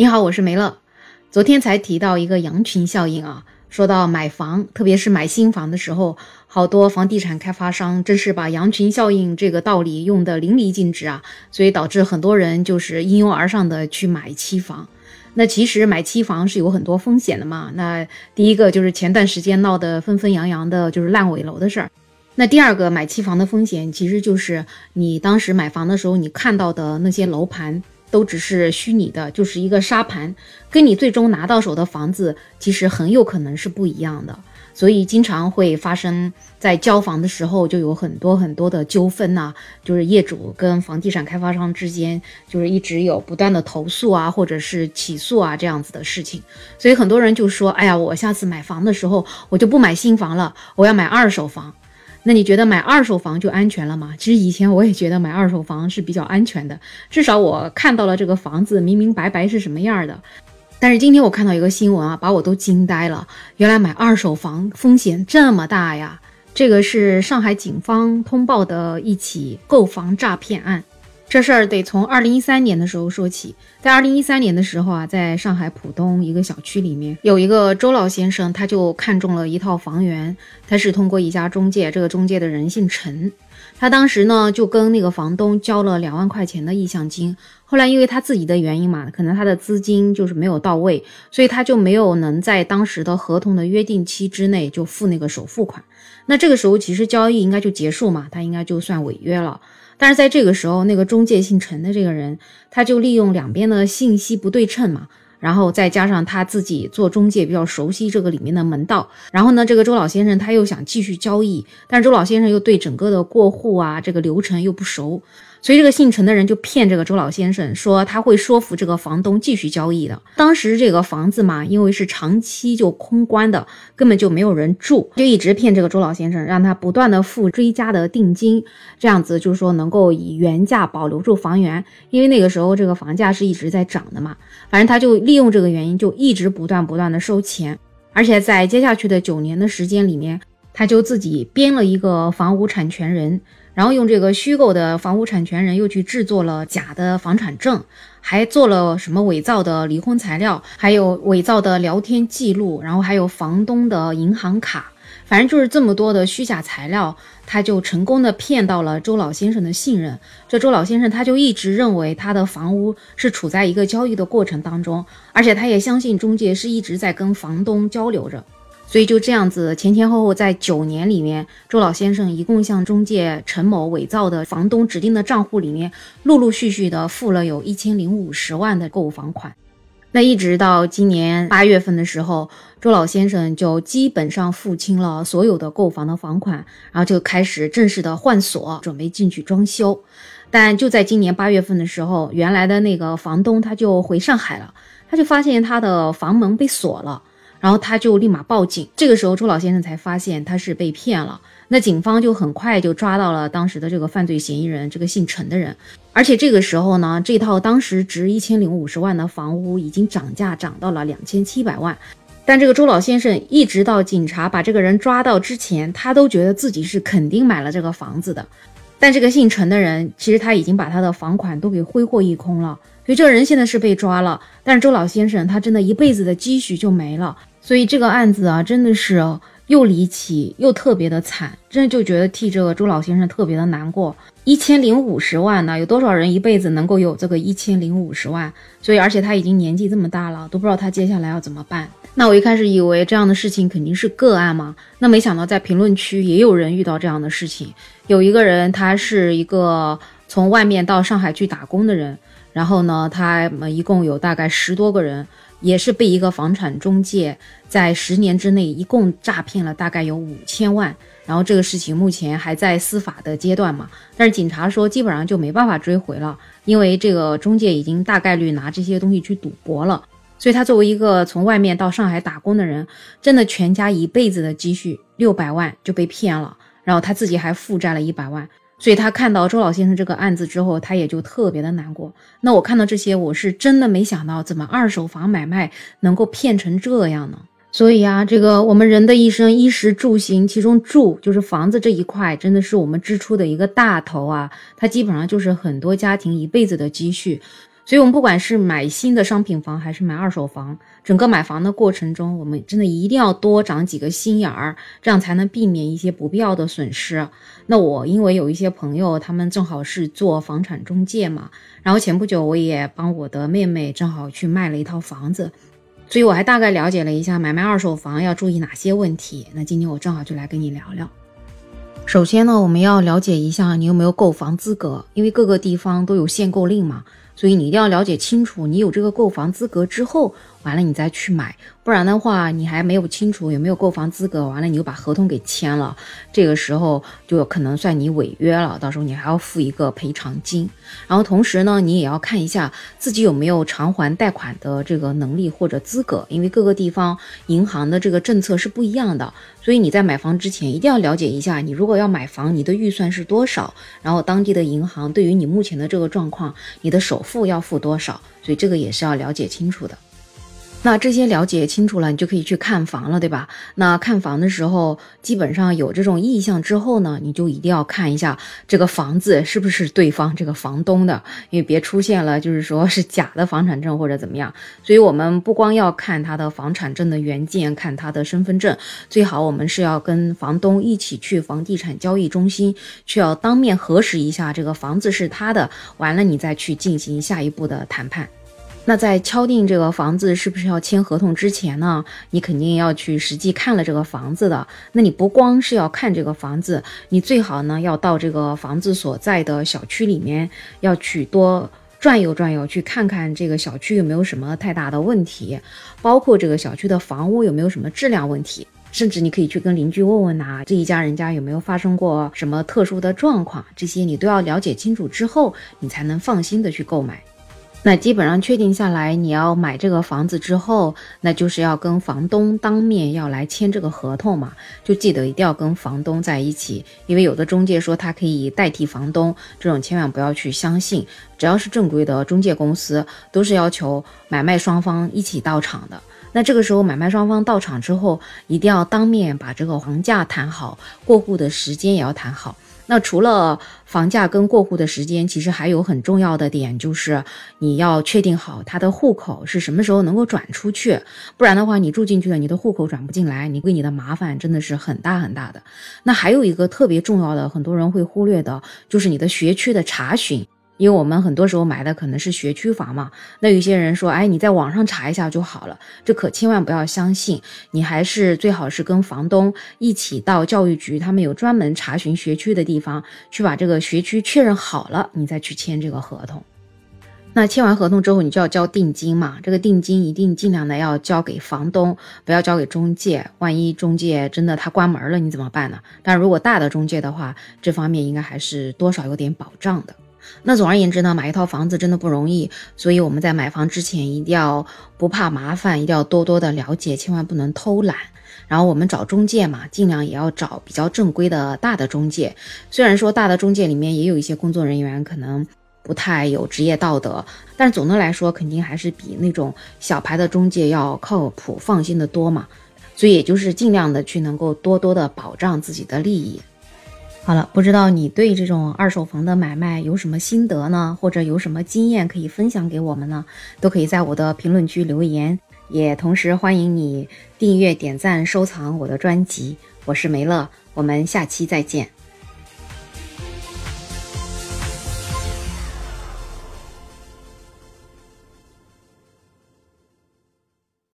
你好，我是梅乐。昨天才提到一个羊群效应啊，说到买房，特别是买新房的时候，好多房地产开发商真是把羊群效应这个道理用得淋漓尽致啊，所以导致很多人就是一拥而上的去买期房。那其实买期房是有很多风险的嘛。那第一个就是前段时间闹得纷纷扬扬的，就是烂尾楼的事儿。那第二个买期房的风险，其实就是你当时买房的时候，你看到的那些楼盘。都只是虚拟的，就是一个沙盘，跟你最终拿到手的房子其实很有可能是不一样的，所以经常会发生在交房的时候就有很多很多的纠纷呐，就是业主跟房地产开发商之间就是一直有不断的投诉啊，或者是起诉啊这样子的事情，所以很多人就说，哎呀，我下次买房的时候我就不买新房了，我要买二手房。那你觉得买二手房就安全了吗？其实以前我也觉得买二手房是比较安全的，至少我看到了这个房子明明白白是什么样的。但是今天我看到一个新闻啊，把我都惊呆了。原来买二手房风险这么大呀！这个是上海警方通报的一起购房诈骗案。这事儿得从二零一三年的时候说起，在二零一三年的时候啊，在上海浦东一个小区里面，有一个周老先生，他就看中了一套房源，他是通过一家中介，这个中介的人姓陈，他当时呢就跟那个房东交了两万块钱的意向金，后来因为他自己的原因嘛，可能他的资金就是没有到位，所以他就没有能在当时的合同的约定期之内就付那个首付款，那这个时候其实交易应该就结束嘛，他应该就算违约了。但是在这个时候，那个中介姓陈的这个人，他就利用两边的信息不对称嘛，然后再加上他自己做中介比较熟悉这个里面的门道，然后呢，这个周老先生他又想继续交易，但是周老先生又对整个的过户啊这个流程又不熟。所以这个姓陈的人就骗这个周老先生说他会说服这个房东继续交易的。当时这个房子嘛，因为是长期就空关的，根本就没有人住，就一直骗这个周老先生，让他不断的付追加的定金，这样子就是说能够以原价保留住房源。因为那个时候这个房价是一直在涨的嘛，反正他就利用这个原因，就一直不断不断的收钱，而且在接下去的九年的时间里面，他就自己编了一个房屋产权人。然后用这个虚构的房屋产权人又去制作了假的房产证，还做了什么伪造的离婚材料，还有伪造的聊天记录，然后还有房东的银行卡，反正就是这么多的虚假材料，他就成功的骗到了周老先生的信任。这周老先生他就一直认为他的房屋是处在一个交易的过程当中，而且他也相信中介是一直在跟房东交流着。所以就这样子，前前后后在九年里面，周老先生一共向中介陈某伪造的房东指定的账户里面，陆陆续续的付了有一千零五十万的购房款。那一直到今年八月份的时候，周老先生就基本上付清了所有的购房的房款，然后就开始正式的换锁，准备进去装修。但就在今年八月份的时候，原来的那个房东他就回上海了，他就发现他的房门被锁了。然后他就立马报警，这个时候周老先生才发现他是被骗了。那警方就很快就抓到了当时的这个犯罪嫌疑人，这个姓陈的人。而且这个时候呢，这套当时值一千零五十万的房屋已经涨价涨到了两千七百万。但这个周老先生一直到警察把这个人抓到之前，他都觉得自己是肯定买了这个房子的。但这个姓陈的人其实他已经把他的房款都给挥霍一空了，所以这个人现在是被抓了。但是周老先生他真的一辈子的积蓄就没了。所以这个案子啊，真的是又离奇又特别的惨，真的就觉得替这个周老先生特别的难过。一千零五十万呢，有多少人一辈子能够有这个一千零五十万？所以，而且他已经年纪这么大了，都不知道他接下来要怎么办。那我一开始以为这样的事情肯定是个案嘛，那没想到在评论区也有人遇到这样的事情。有一个人，他是一个从外面到上海去打工的人，然后呢，他们一共有大概十多个人。也是被一个房产中介在十年之内一共诈骗了大概有五千万，然后这个事情目前还在司法的阶段嘛，但是警察说基本上就没办法追回了，因为这个中介已经大概率拿这些东西去赌博了，所以他作为一个从外面到上海打工的人，真的全家一辈子的积蓄六百万就被骗了，然后他自己还负债了一百万。所以他看到周老先生这个案子之后，他也就特别的难过。那我看到这些，我是真的没想到，怎么二手房买卖能够骗成这样呢？所以啊，这个我们人的一生，衣食住行，其中住就是房子这一块，真的是我们支出的一个大头啊。它基本上就是很多家庭一辈子的积蓄。所以，我们不管是买新的商品房还是买二手房，整个买房的过程中，我们真的一定要多长几个心眼儿，这样才能避免一些不必要的损失。那我因为有一些朋友，他们正好是做房产中介嘛，然后前不久我也帮我的妹妹正好去卖了一套房子，所以我还大概了解了一下买卖二手房要注意哪些问题。那今天我正好就来跟你聊聊。首先呢，我们要了解一下你有没有购房资格，因为各个地方都有限购令嘛。所以你一定要了解清楚，你有这个购房资格之后，完了你再去买，不然的话，你还没有清楚有没有购房资格，完了你就把合同给签了，这个时候就可能算你违约了，到时候你还要付一个赔偿金。然后同时呢，你也要看一下自己有没有偿还贷款的这个能力或者资格，因为各个地方银行的这个政策是不一样的，所以你在买房之前一定要了解一下，你如果要买房，你的预算是多少，然后当地的银行对于你目前的这个状况，你的首付。要付多少，所以这个也是要了解清楚的。那这些了解清楚了，你就可以去看房了，对吧？那看房的时候，基本上有这种意向之后呢，你就一定要看一下这个房子是不是对方这个房东的，因为别出现了就是说是假的房产证或者怎么样。所以我们不光要看他的房产证的原件，看他的身份证，最好我们是要跟房东一起去房地产交易中心，去要当面核实一下这个房子是他的，完了你再去进行下一步的谈判。那在敲定这个房子是不是要签合同之前呢？你肯定要去实际看了这个房子的。那你不光是要看这个房子，你最好呢要到这个房子所在的小区里面，要去多转悠转悠，去看看这个小区有没有什么太大的问题，包括这个小区的房屋有没有什么质量问题，甚至你可以去跟邻居问问呐，这一家人家有没有发生过什么特殊的状况，这些你都要了解清楚之后，你才能放心的去购买。那基本上确定下来，你要买这个房子之后，那就是要跟房东当面要来签这个合同嘛。就记得一定要跟房东在一起，因为有的中介说他可以代替房东，这种千万不要去相信。只要是正规的中介公司，都是要求买卖双方一起到场的。那这个时候买卖双方到场之后，一定要当面把这个房价谈好，过户的时间也要谈好。那除了房价跟过户的时间，其实还有很重要的点，就是你要确定好他的户口是什么时候能够转出去，不然的话，你住进去了，你的户口转不进来，你给你的麻烦真的是很大很大的。那还有一个特别重要的，很多人会忽略的，就是你的学区的查询。因为我们很多时候买的可能是学区房嘛，那有些人说，哎，你在网上查一下就好了，这可千万不要相信，你还是最好是跟房东一起到教育局，他们有专门查询学区的地方，去把这个学区确认好了，你再去签这个合同。那签完合同之后，你就要交定金嘛，这个定金一定尽量的要交给房东，不要交给中介，万一中介真的他关门了，你怎么办呢？但如果大的中介的话，这方面应该还是多少有点保障的。那总而言之呢，买一套房子真的不容易，所以我们在买房之前一定要不怕麻烦，一定要多多的了解，千万不能偷懒。然后我们找中介嘛，尽量也要找比较正规的大的中介。虽然说大的中介里面也有一些工作人员可能不太有职业道德，但是总的来说肯定还是比那种小牌的中介要靠谱、放心的多嘛。所以也就是尽量的去能够多多的保障自己的利益。好了，不知道你对这种二手房的买卖有什么心得呢？或者有什么经验可以分享给我们呢？都可以在我的评论区留言，也同时欢迎你订阅、点赞、收藏我的专辑。我是梅乐，我们下期再见。